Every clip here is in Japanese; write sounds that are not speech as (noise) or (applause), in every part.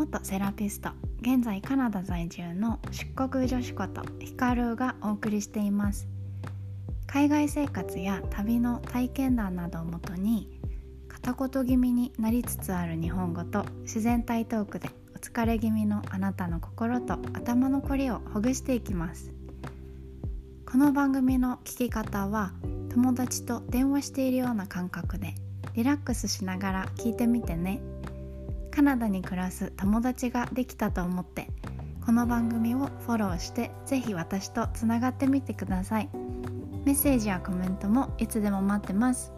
元セラピスト現在カナダ在住の出国女子ことヒカルがお送りしています。海外生活や旅の体験談などをもとに片言気味になりつつある日本語と自然体トークでお疲れ気味のあなたの心と頭のこりをほぐしていきます。この番組の聞き方は友達と電話しているような感覚でリラックスしながら聞いてみてね。カナダに暮らす友達ができたと思ってこの番組をフォローしてぜひ私とつながってみてください。メッセージやコメントもいつでも待ってます。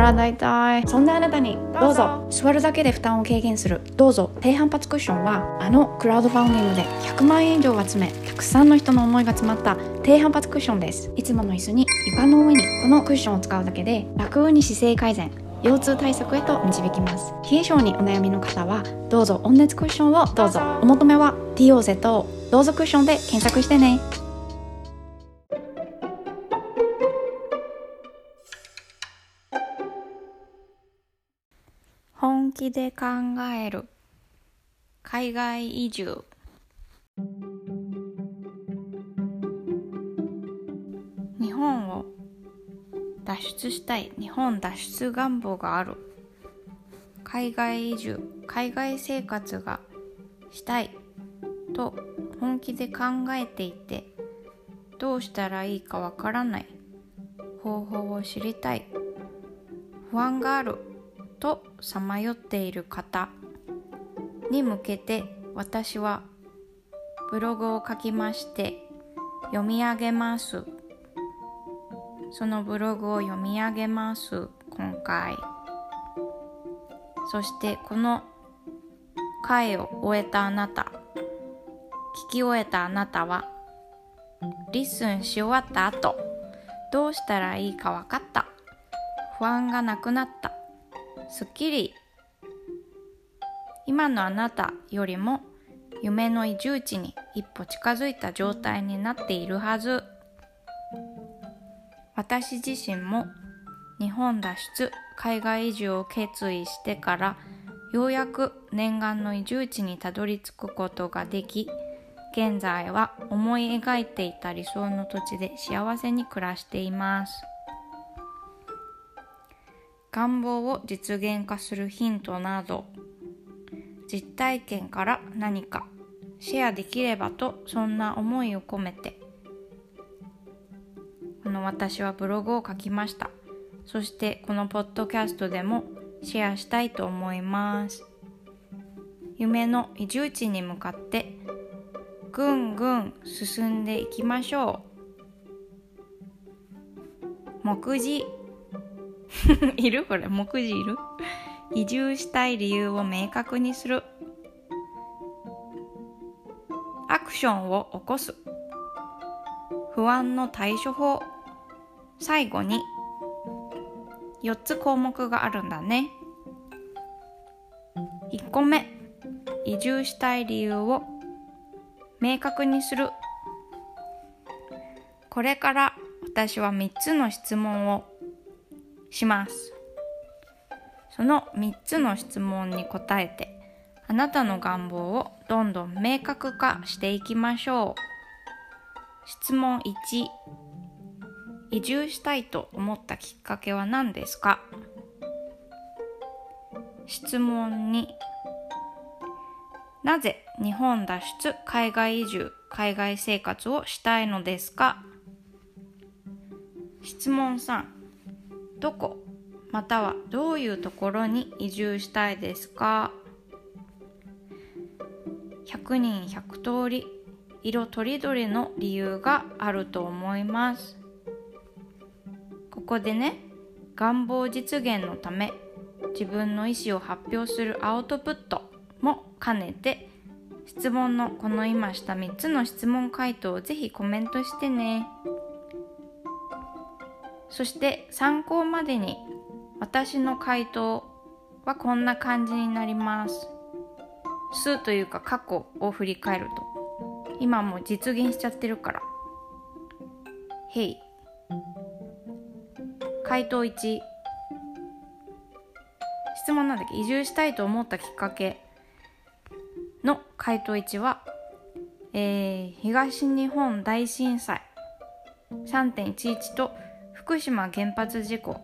体痛いそんなあなたにどうぞ。座るだけで負担を軽減する。どうぞ。低反発クッションはあのクラウドファンディングで100万円以上集めたくさんの人の思いが詰まった低反発クッションです。いつもの椅子に床の上にこのクッションを使うだけで楽に姿勢改善腰痛対策へと導きます。冷え性にお悩みの方はどうぞ。温熱クッションをどうぞ。お求めは DOZ どうぞクッションで検索してね本気で考える。海外移住。日本を脱出したい。日本脱出願望がある。海外移住。海外生活がしたい。と本気で考えていてどうしたらいいかわからない方法を知りたい。不安がある。とさまよっている方に向けて私はブログを書きまして読み上げます。そのブログを読み上げます。今回。そしてこの回を終えたあなた聞き終えたあなたは listen し終わった後どうしたらいいか分かった。不安がなくなった。すっきり。今のあなたよりも夢の移住地に一歩近づいた状態になっているはず。私自身も日本脱出海外移住を決意してからようやく念願の移住地にたどり着くことができ現在は思い描いていた理想の土地で幸せに暮らしています。願望を実現化するヒントなど実体験から何かシェアできればとそんな思いを込めてこの私はブログを書きました。そしてこのポッドキャストでもシェアしたいと思います。夢の移住地に向かってぐんぐん進んでいきましょう。目次 (laughs) いる？これ。目次いる？移住したい理由を明確にする。アクションを起こす。不安の対処法。最後に。4つ項目があるんだね。1個目。移住したい理由を。明確にする。これから私は3つの質問を。します。その3つの質問に答えてあなたの願望をどんどん明確化していきましょう。質問1移住したいと思ったきっかけは何ですか？質問2なぜ日本脱出海外移住海外生活をしたいのですか？質問3どこまたはどういうところに移住したいですか？100人100通り色とりどりの理由があると思います。ここでね願望実現のため自分の意思を発表するアウトプットも兼ねて質問のこの今した3つの質問回答をぜひコメントしてね。そして参考までに私の回答はこんな感じになります。数というか過去を振り返ると。今もう実現しちゃってるから。へい。回答1質問なんだっけ移住したいと思ったきっかけの回答1は、えー、東日本大震災。3.11と福島原発事故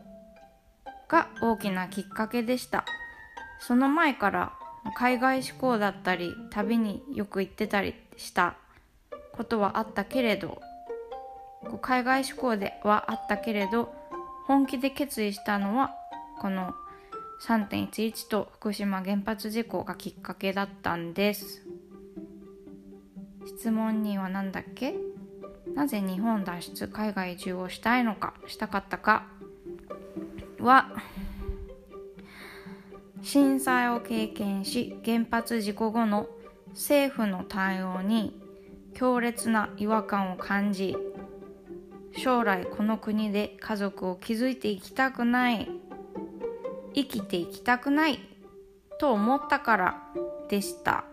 が大きなきっかけでした。その前から海外志向だったり旅によく行ってたりしたことはあったけれど海外志向ではあったけれど本気で決意したのはこの3.11と福島原発事故がきっかけだったんです。質問には何だっけ？なぜ日本脱出海外移住をしたいのかしたかったか。は震災を経験し原発事故後の政府の対応に強烈な違和感を感じ将来この国で家族を築いていきたくない生きていきたくないと思ったからでした。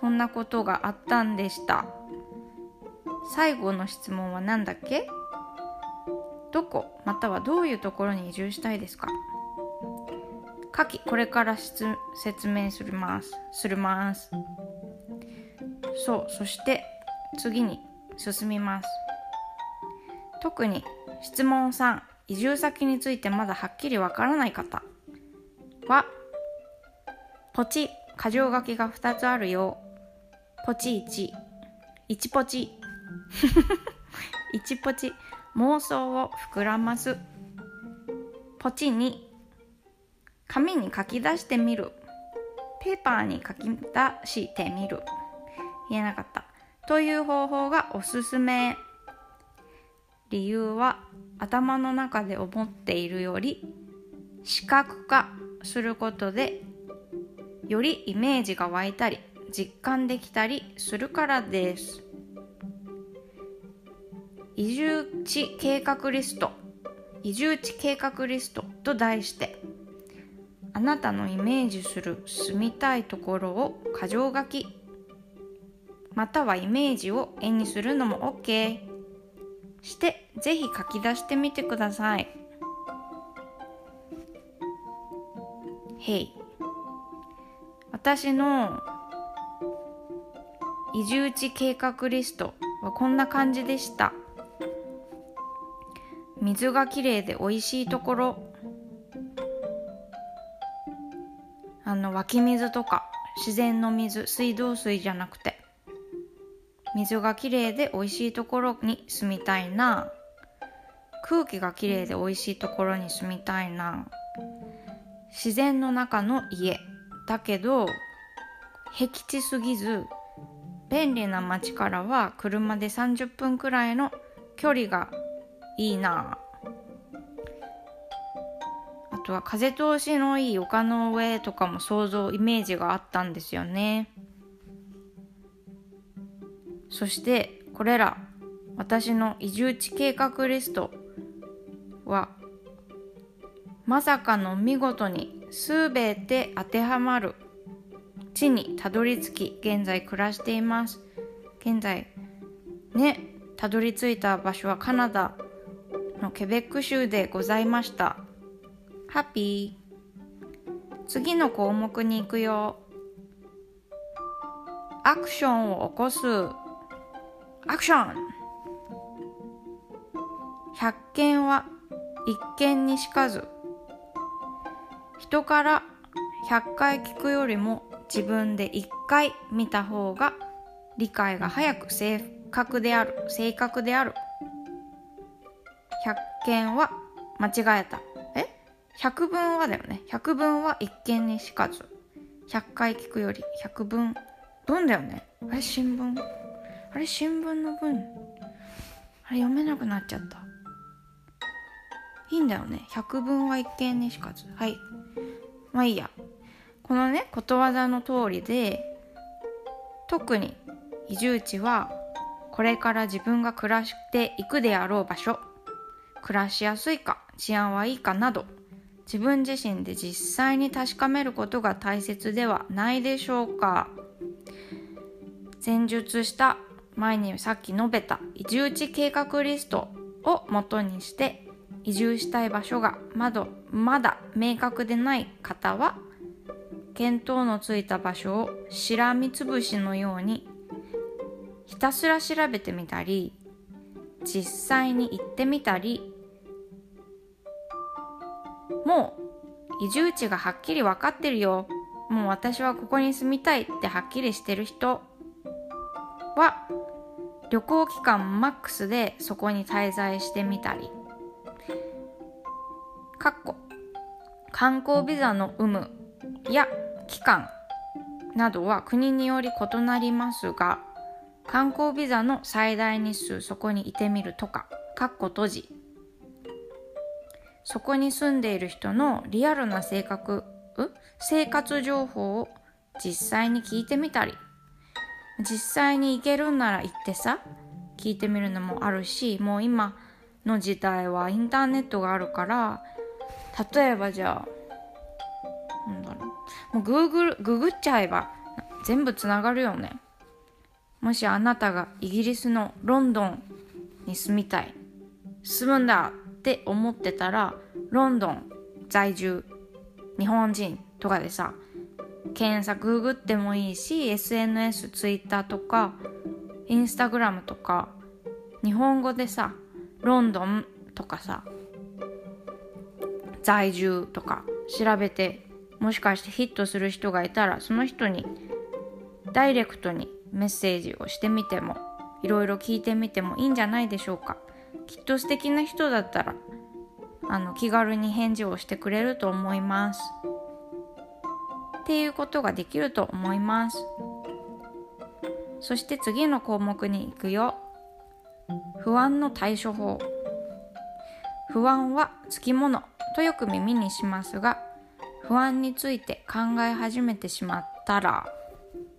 そんなことがあったんでした。最後の質問は何だっけ？どこ？またはどういうところに移住したいですか？下記これから説明するます。するます。そうそして次に進みます。特に質問3移住先についてまだはっきりわからない方。はポチ箇条書きが2つあるよポチ1 1ポチ。(laughs) 1ポチ妄想を膨らます。ポチ2紙に書き出してみる。ペーパーに書き出してみる。言えなかった。という方法がおすすめ。理由は頭の中で思っているより視覚化することでよりイメージが湧いたり実感できたりするからです。移住地計画リスト。移住地計画リストと題してあなたのイメージする住みたいところを箇条書き。またはイメージを絵にするのも OK してぜひ書き出してみてください。へい。私の移住地計画リストはこんな感じでした。水がきれいで美味しいところ。あの湧き水とか自然の水水道水じゃなくて水がきれいで美味しいところに住みたいな。空気がきれいで美味しいところに住みたいな。自然の中の家。だけど僻地すぎず便利な街からは車で30分くらいの距離がいいな。あとは風通しのいい丘の上とかも想像イメージがあったんですよね。そしてこれら私の移住地計画リストはまさかの見事に全て当てはまる地にたどり着き現在暮らしています。現在ねたどり着いた場所はカナダのケベック州でございました。ハッピー。次の項目に行くよ。アクションを起こす。アクション。100件は一見にしかず。人から100回聞くよりも自分で1回見た方が理解が早く正確である。正確である100件は間違えた。え？100分はだよね。100分は一見にしかず。100回聞くより100分。文だよね。あれ？新聞？あれ？新聞の文あれ？読めなくなっちゃった。いいんだよね。百聞は一見にしかず。はい。まあいいや。このねことわざの通りで特に移住地はこれから自分が暮らしていくであろう場所。暮らしやすいか治安はいいかなど自分自身で実際に確かめることが大切ではないでしょうか。前述した前にさっき述べた移住地計画リストを元にして移住したい場所がまだまだ明確でない方は見当のついた場所をしらみつぶしのようにひたすら調べてみたり実際に行ってみたりもう移住地がはっきり分かってるよ。もう私はここに住みたいってはっきりしてる人。は旅行期間マックスでそこに滞在してみたり。かっこ観光ビザの有無や期間などは国により異なりますが観光ビザの最大日数そこにいてみるとか。かっこ閉じ。そこに住んでいる人のリアルな性格生活情報を実際に聞いてみたり。実際に行けるんなら行ってさ聞いてみるのもあるしもう今の時代はインターネットがあるから例えばじゃあなんだろう。もうグーグルググっちゃえば全部つながるよね。もしあなたがイギリスのロンドンに住みたい。住むんだ。って思ってたらロンドン在住日本人とかでさ検索ググってもいいし SNS、Twitter とか Instagram とか日本語でさロンドンとかさ在住とか調べてもしかしてヒットする人がいたらその人にダイレクトにメッセージをしてみてもいろいろ聞いてみてもいいんじゃないでしょうか。きっと素敵な人だったらあの気軽に返事をしてくれると思います。っていうことができると思います。そして次の項目に行くよ。不安の対処法。不安はつきもの。とよく耳にしますが不安について考え始めてしまったら。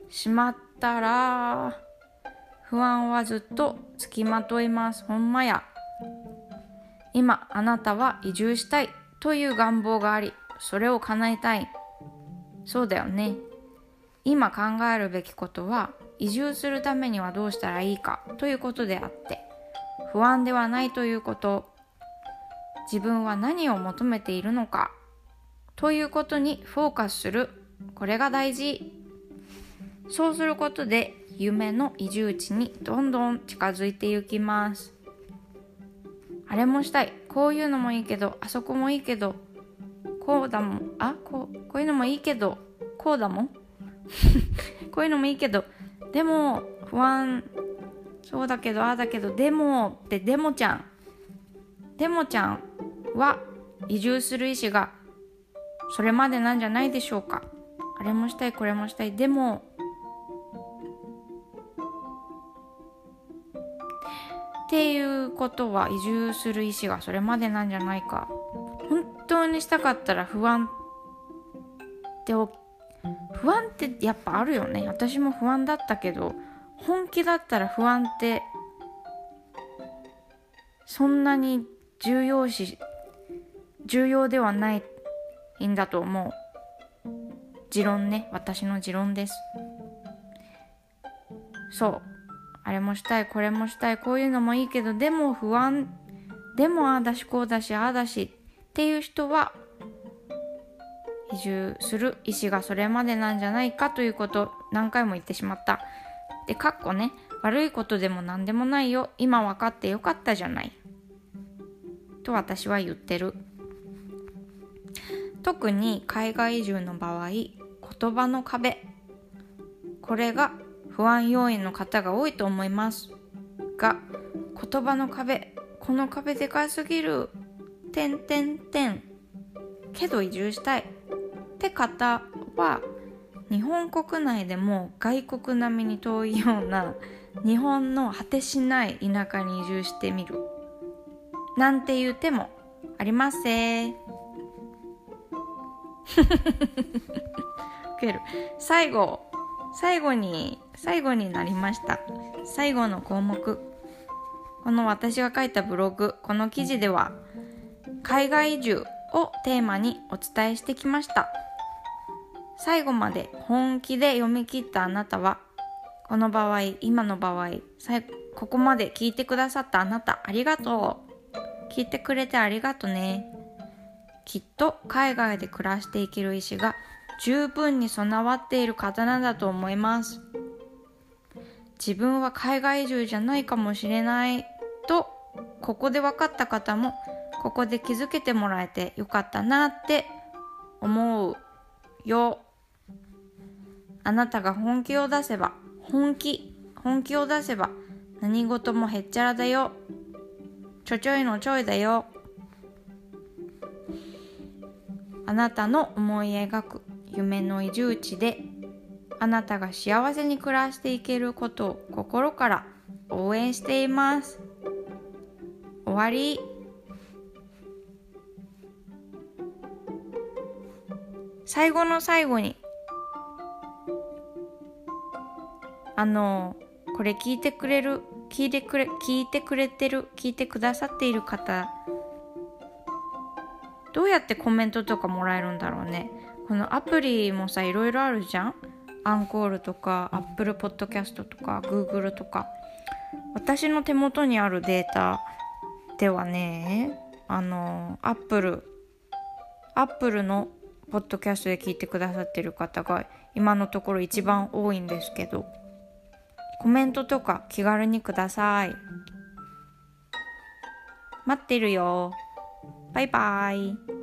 しまったら不安はずっとつきまといます。ほんまや。今あなたは移住したいという願望がありそれを叶えたい。そうだよね。今考えるべきことは移住するためにはどうしたらいいかということであって不安ではないということ。自分は何を求めているのかということにフォーカスする。これが大事。そうすることで夢の移住地にどんどん近づいていきます。あれもしたい。こういうのもいいけどあそこもいいけどこうだもん。あこうこういうのもいいけどこうだもん？こういうのもいいけど (laughs) でも不安。そうだけどああだけどでもってでもちゃん。でもちゃんは移住する意思がそれまでなんじゃないでしょうか。あれもしたいこれもしたい。でもっていうことは移住する意思がそれまでなんじゃないか。本当にしたかったら不安って不安ってやっぱあるよね。私も不安だったけど本気だったら不安ってそんなに重要視重要ではないんだと思う。持論ね。私の持論です。そう。あれもしたいこれもしたいこういうのもいいけどでも不安でもああだしこうだしああだしっていう人は移住する意思がそれまでなんじゃないかということ何回も言ってしまった。でかっこね悪いことでも何でもないよ。今分かってよかったじゃない。と私は言ってる。特に海外移住の場合言葉の壁。これが不安要因の方が多いと思いますが言葉の壁この壁でかすぎるてんてんてんけど移住したいって方は日本国内でも外国並みに遠いような日本の果てしない田舎に移住してみるなんていう手もありますせける。最後最後に最後になりました。最後の項目。この私が書いたブログこの記事では海外移住をテーマにお伝えしてきました。最後まで本気で読み切ったあなたはこの場合今の場合ここまで聞いてくださったあなたありがとう。聞いてくれてありがとね。きっと海外で暮らしていける意志が十分に備わっている方なんだと思います。自分は海外移住じゃないかもしれないとここで分かった方もここで気づけてもらえてよかったなって思うよ。あなたが本気を出せば本気本気を出せば何事もへっちゃらだよ。ちょちょいのちょいだよ。あなたの思い描く夢の移住地であなたが幸せに暮らしていけることを心から応援しています。終わり。最後の最後にあのこれ聞いてくれる聞いてくれ聞いてくれてる聞いてくださっている方どうやってコメントとかもらえるんだろうね。このアプリもさいろいろあるじゃん。アンコールとかアップルポッドキャストとかグーグルとか。私の手元にあるデータではねあのアップルアップルのポッドキャストで聞いてくださってる方が今のところ一番多いんですけどコメントとか気軽にください。待ってるよ。バイバイ